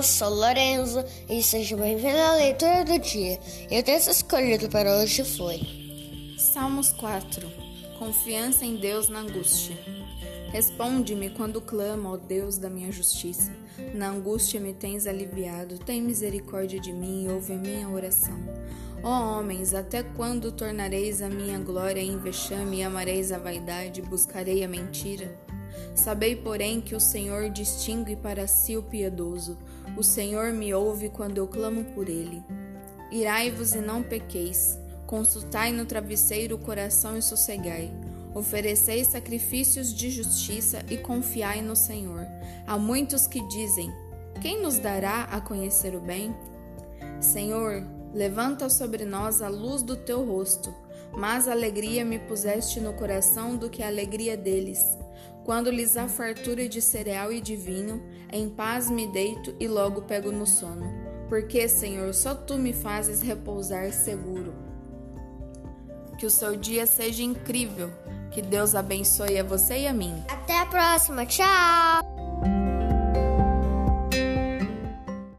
Olá, sou Lorenzo e seja bem-vindo à leitura do dia. E o texto escolhido para hoje foi Salmos 4 Confiança em Deus na angústia. Responde-me quando clamo, ó Deus da minha justiça. Na angústia me tens aliviado, tem misericórdia de mim e ouve a minha oração. Ó homens, até quando tornareis a minha glória em vexame e amareis a vaidade, buscarei a mentira? Sabei, porém, que o Senhor distingue para si o piedoso. O Senhor me ouve quando eu clamo por ele. Irai-vos e não pequeis. Consultai no travesseiro o coração e sossegai. Ofereceis sacrifícios de justiça e confiai no Senhor. Há muitos que dizem: Quem nos dará a conhecer o bem? Senhor, levanta sobre nós a luz do teu rosto. Mais alegria me puseste no coração do que a alegria deles. Quando lhes há fartura de cereal e de vinho, em paz me deito e logo pego no sono. Porque, Senhor, só tu me fazes repousar seguro. Que o seu dia seja incrível. Que Deus abençoe a você e a mim. Até a próxima. Tchau!